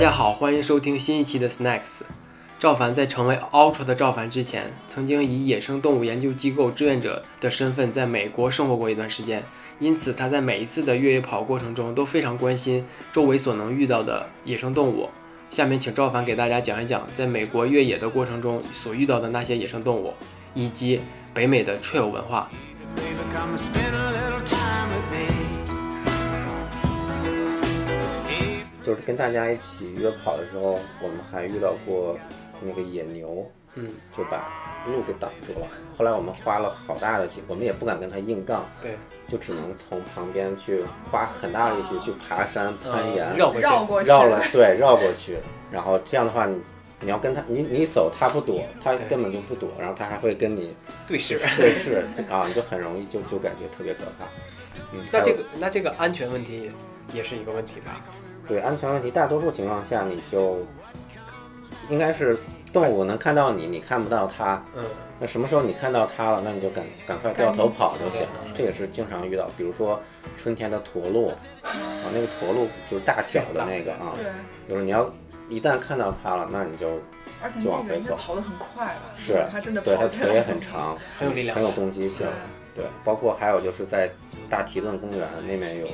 大家好，欢迎收听新一期的 Snacks。赵凡在成为 Ultra 的赵凡之前，曾经以野生动物研究机构志愿者的身份在美国生活过一段时间，因此他在每一次的越野跑过程中都非常关心周围所能遇到的野生动物。下面请赵凡给大家讲一讲在美国越野的过程中所遇到的那些野生动物，以及北美的 trail 文化。就是跟大家一起约跑的时候，我们还遇到过那个野牛，嗯，就把路给挡住了。后来我们花了好大的劲，我们也不敢跟他硬杠，对，就只能从旁边去花很大的力气去爬山、攀岩，嗯绕过去，绕过去，绕了对绕过去。然后这样的话，你你要跟他，你你走他不躲，他根本就不躲，然后他还会跟你对视。对视，啊，你就很容易就就感觉特别可怕。嗯，那这个那这个安全问题也是一个问题吧？对安全问题，大多数情况下你就应该是动物能看到你，你看不到它。嗯，那什么时候你看到它了，那你就赶赶快掉头跑就行了。这也是经常遇到，比如说春天的驼鹿，啊，那个驼鹿就是大脚的那个啊，对，就是你要一旦看到它了，那你就而且那个应该就往回走跑得很快吧？是如果他真的对它跑起来腿也很长，很有力量很有攻击性。对，包括还有就是在大提顿公园那边有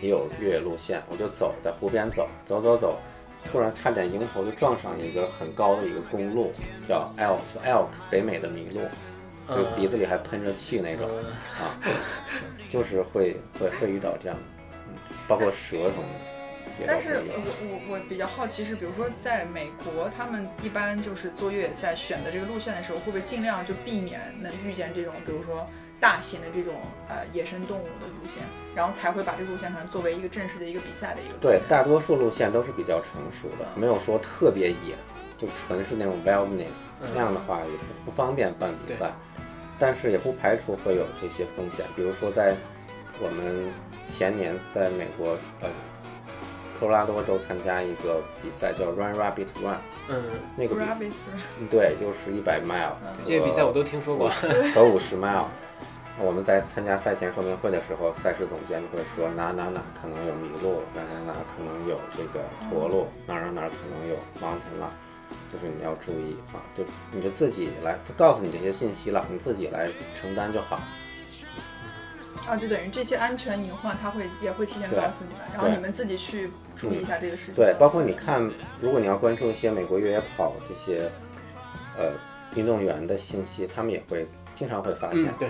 也有越野路线，我就走在湖边走，走走走，突然差点迎头就撞上一个很高的一个公路，叫 elk，就 elk 北美的麋鹿，就嗯鼻子里还喷着气那种嗯啊，就是会会会遇到这样的，嗯，包括蛇什么的。但是我我我比较好奇是，比如说在美国，他们一般就是做越野赛选的这个路线的时候，会不会尽量就避免能遇见这种，比如说大型的这种呃野生动物的路线，然后才会把这个路线可能作为一个正式的一个比赛的一个路对。，大多数路线都是比较成熟的，嗯没有说特别野，就纯是那种 wilderness，、嗯那样的话也不不方便办比赛。但是也不排除会有这些风险，比如说在我们前年在美国呃科罗拉多州参加一个比赛叫 Run Rabbit Run，嗯，那个比赛对，就是一百 mile，这个比赛我都听说过。和五十 mile。我们在参加赛前说明会的时候，赛事总监就会说哪哪哪可能有麋鹿，哪哪哪可能有这个驼鹿，哪儿哪儿哪可能有 mountain lion，就是你要注意啊，就你就自己来，他告诉你这些信息了，你自己来承担就好。啊，就等于这些安全隐患，他会也会提前告诉你们，然后你们自己去注意一下这个事情。对，包括你看，如果你要关注一些美国越野跑这些呃运动员的信息，他们也会经常会发现、啊，对。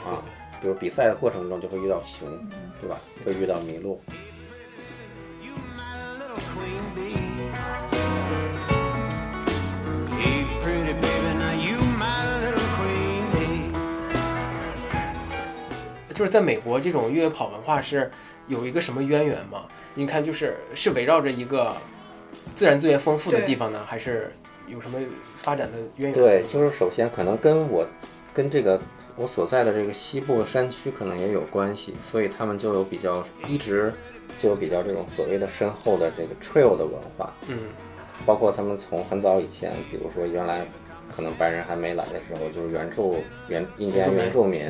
比如比赛的过程中就会遇到熊，嗯对吧？会遇到麋鹿。就是在美国，这种越野跑文化是有一个什么渊源吗？你看，就是是围绕着一个自然资源丰富的地方呢，还是有什么发展的渊源？对，就是首先可能跟我跟这个我所在的这个西部山区可能也有关系，所以他们就有比较一直就有比较这种所谓的深厚的这个 trail 的文化，嗯，包括他们从很早以前，比如说原来可能白人还没来的时候，就是原住原印第安原住民。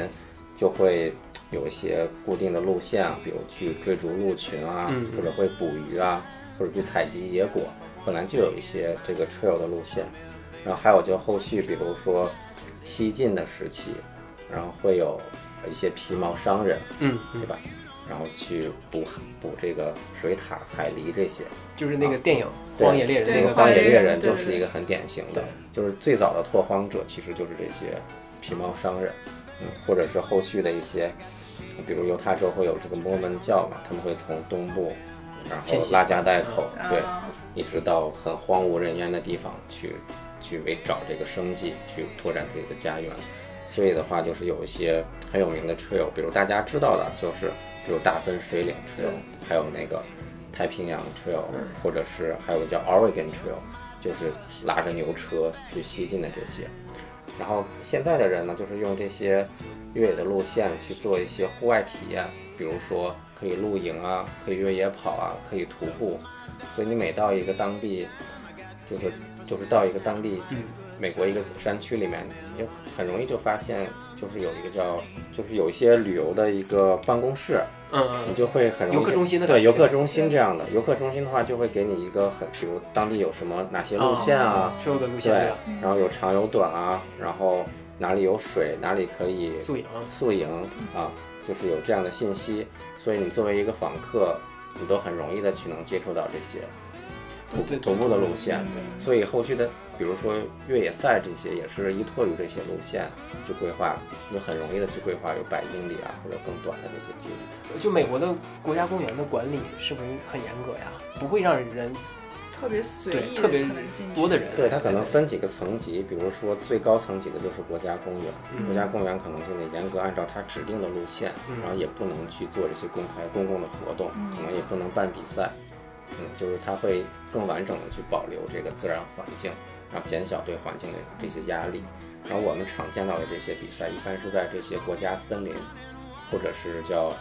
就会有一些固定的路线啊，比如去追逐鹿群啊，嗯或者会捕鱼啊，或者去采集野果，本来就有一些这个 trail 的路线。然后还有就后续，比如说西晋的时期，然后会有一些皮毛商人，嗯，对吧？然后去捕捕这个水獭、海狸这些。就是那个电影《荒野猎人》那个荒野猎人人就是一个很典型的，就是最早的拓荒者其实就是这些皮毛商人，嗯，或者是后续的一些，比如犹他州会有这个摩门教嘛，他们会从东部，然后拉加带口，对，啊，一直到很荒无人烟的地方去，去为找这个生计，去拓展自己的家园。所以的话，就是有一些很有名的 trail，比如大家知道的，就是比如大分水岭 trail，还有那个太平洋 trail，或者是还有叫 Oregon trail，就是拉着牛车去西进的这些。然后现在的人呢，就是用这些越野的路线去做一些户外体验，比如说可以露营啊，可以越野跑啊，可以徒步。所以你每到一个当地，就是就是到一个当地，美国一个山区里面，你就很容易就发现，就是有一个叫，就是有一些旅游的一个办公室，嗯嗯，你就会很容易游客中心的对游客中心这样的。游客中心的话，就会给你一个很，比如当地有什么哪些路线啊，，trail 的路线对然后有长有短啊，然后哪里有水，哪里可以宿营，宿营啊，就是有这样的信息，所以你作为一个访客，你都很容易的去能接触到这些自自徒步的路线，对所以后续的，比如说越野赛这些，也是依托于这些路线去规划，就很容易的去规划有百英里啊或者更短的这些距离。就美国的国家公园的管理是不是很严格呀？不会让人特别随意特别多的人对，它可能分几个层级，比如说最高层级的就是国家公园，嗯国家公园可能就得严格按照它指定的路线，嗯然后也不能去做这些公开公共的活动，嗯可能也不能办比赛，嗯，就是它会更完整的去保留这个自然环境，然后减小对环境的这些压力。然后我们常见到的这些比赛，一般是在这些国家森林，或者是叫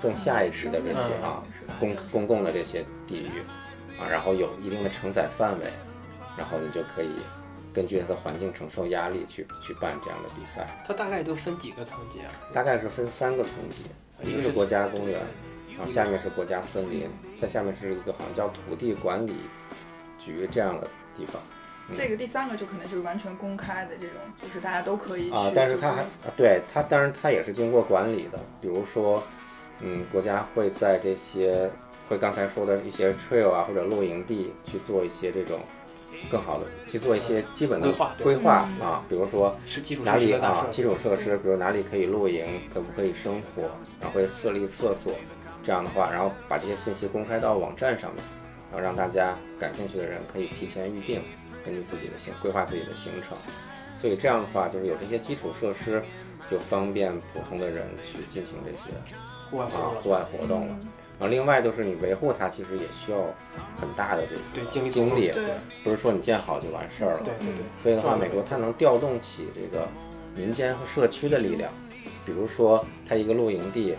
更下一级的这些嗯啊公公共的这些地域啊，然后有一定的承载范围，然后你就可以根据它的环境承受压力去去办这样的比赛。它大概都分几个层级啊？大概是分三个层级，一个是国家公园，然后下面是国家森林，再下面是一个好像叫土地管理局这样的地方这个第三个就可能就是完全公开的这种，就是大家都可以去啊，但是它还啊对它，当然它也是经过管理的，比如说，嗯，国家会在这些会刚才说的一些 trail 啊或者露营地去做一些这种更好的去做一些基本的规划规划嗯。啊，比如说是基础哪里啊基础设施，比如哪里可以露营，可不可以生火，然后会设立厕所，这样的话，然后把这些信息公开到网站上面，然后让大家感兴趣的人可以提前预定，根据自己的行规划自己的行程。所以这样的话，就是有这些基础设施，就方便普通的人去进行这些户外活动。啊户外活动了。然后另外就是你维护它，其实也需要很大的这个对精力精力，对不是说你建好就完事儿了。对对对，所以的话，美国它能调动起这个民间和社区的力量，比如说它一个露营地，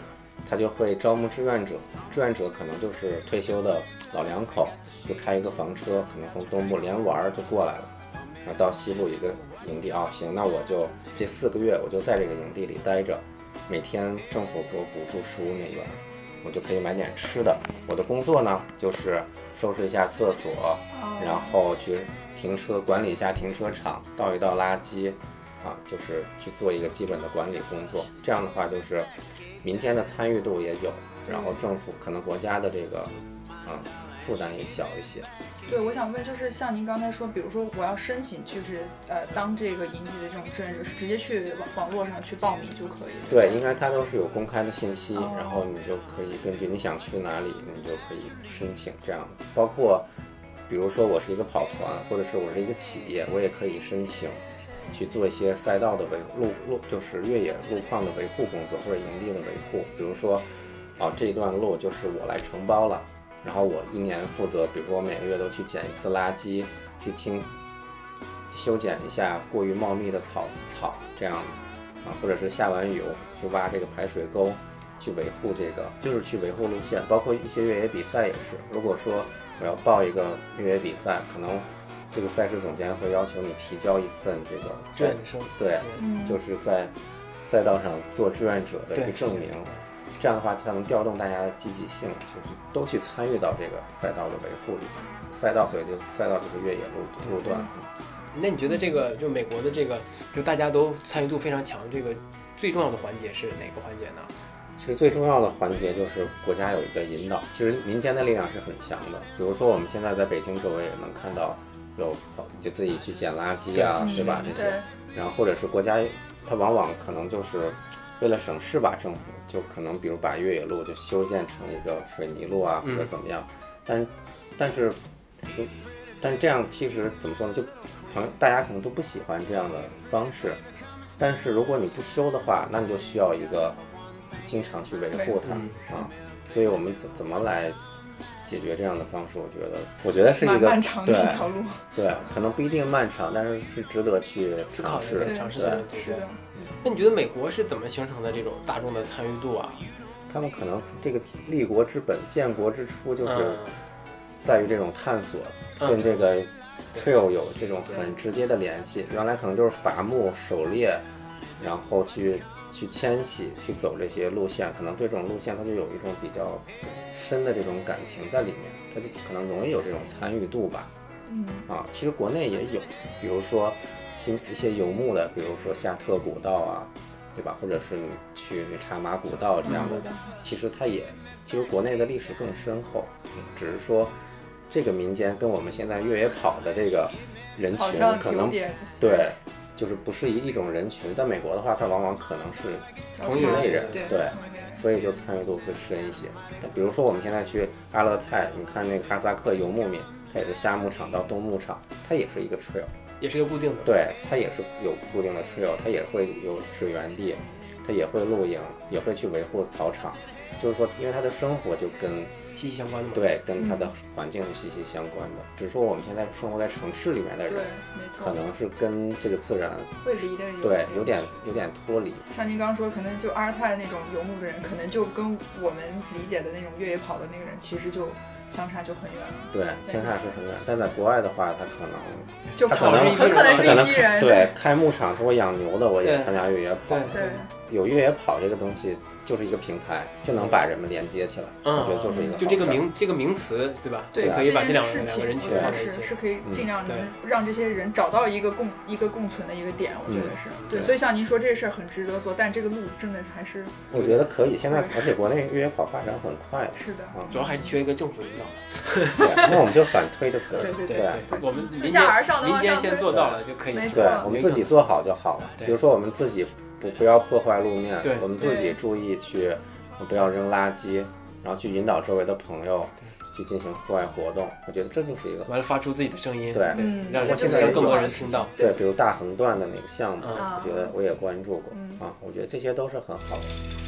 它就会招募志愿者，志愿者可能就是退休的老两口，就开一个房车，可能从东部连玩儿就过来了，然后到西部一个营地啊，行，那我就这四个月我就在这个营地里待着，每天政府给我补助十五美元，我就可以买点吃的。我的工作呢，就是收拾一下厕所，哦然后去停车管理一下停车场，倒一倒垃圾，啊，就是去做一个基本的管理工作。这样的话，就是民间的参与度也有，然后政府可能国家的这个啊负担也小一些。对，我想问，就是像您刚才说，比如说我要申请，就是呃当这个营地的这种志愿者，是直接去网网络上去报名就可以了。对，应该它都是有公开的信息，哦然后你就可以根据你想去哪里，你就可以申请这样。包括比如说我是一个跑团，或者是我是一个企业，我也可以申请去做一些赛道的维路路，就是越野路况的维护工作或者营地的维护。比如说，啊这一段路就是我来承包了，然后我一年负责，比如说我每个月都去捡一次垃圾，去清修剪一下过于茂密的草草这样的。啊，或者是下完雨去挖这个排水沟，去维护这个，就是去维护路线，包括一些越野比赛也是。如果说我要报一个越野比赛，可能这个赛事总监会要求你提交一份这个志愿生对，嗯，就是在赛道上做志愿者的一个证明。这样的话，才能调动大家的积极性，就是都去参与到这个赛道的维护里。赛道，所以就赛道就是越野路路段。那你觉得这个就美国的这个，就大家都参与度非常强，这个最重要的环节是哪个环节呢？其实最重要的环节就是国家有一个引导，其实民间的力量是很强的。比如说我们现在在北京周围也能看到有就自己去捡垃圾啊，嗯是吧？这些，然后或者是国家，它往往可能就是为了省事吧，政府就可能比如把越野路就修建成一个水泥路啊，或者嗯怎么样。但但是，但这样其实怎么说呢？就朋友大家可能都不喜欢这样的方式。但是如果你不修的话，那你就需要一个经常去维护它嗯啊。所以我们怎怎么来解决这样的方式？我觉得，我觉得是一个漫漫长一条路。对，可能不一定漫长，但是是值得去思考的尝试。的对是的，那你觉得美国是怎么形成的这种大众的参与度啊？他们可能这个立国之本、建国之初，就是嗯在于这种探索，嗯跟这个 trail 有这种很直接的联系。原来可能就是伐木、狩猎，然后去去迁徙、去走这些路线，可能对这种路线它就有一种比较深的这种感情在里面，它就可能容易有这种参与度吧。嗯啊，其实国内也有，比如说新一些游牧的，比如说夏特古道啊，对吧？或者是你去那茶马古道这样的，其实它也，其实国内的历史更深厚，嗯只是说这个民间跟我们现在越野跑的这个人群可能对，就是不是一一种人群。在美国的话，它往往可能是同一类人，对所以就参与度会深一些。比如说我们现在去阿勒泰，你看那个哈萨克游牧民，它也是夏牧场到冬牧场，它也是一个 trail，也是一个固定的。对，它也是有固定的 trail，它也会有水源地，它也会露营，也会去维护草场。就是说，因为他的生活就跟息息相关的嘛。，对跟他的环境是息息相关的。只是说我们现在生活在城市里面的人对人，，没错，可能是跟这个自然会离得有对有点有点脱离。像您刚刚说，可能就阿尔泰那种游牧的人，可能就跟我们理解的那种越野跑的那个人，其实就相差就很远了。对，相差是很远。但在国外的话，他可能就他可能很可能是一批人，对开牧场说我养牛的，我也参加越野跑。对对，有越野跑这个东西，就是一个平台，就能把人们连接起来。嗯，我觉得就是一个就这个名这个名词，对吧？对就可以把这这两件事情，个两个人群我觉得放在一起。是是可以嗯尽量能让这些人找到一个共一个共存的一个点，我觉得是对。所以像您说这事儿很值得做，但这个路真的还是我觉得可以。现在而且国内越野跑发展很快是的。啊，主要还是缺一个政府引导。对那我们就反推就可以了。对对对对我们自下而上的民间先做到了就可以对，我们自己做好就好了。对比如说我们自己不不要破坏路面对，我们自己注意去不要扔垃圾，然后去引导周围的朋友去进行户外活动。我觉得这就是一个完了发出自己的声音，对。嗯，让更多人听到。对，比如大横断的那个项目，嗯。我觉得我也关注过嗯。啊，我觉得这些都是很好的。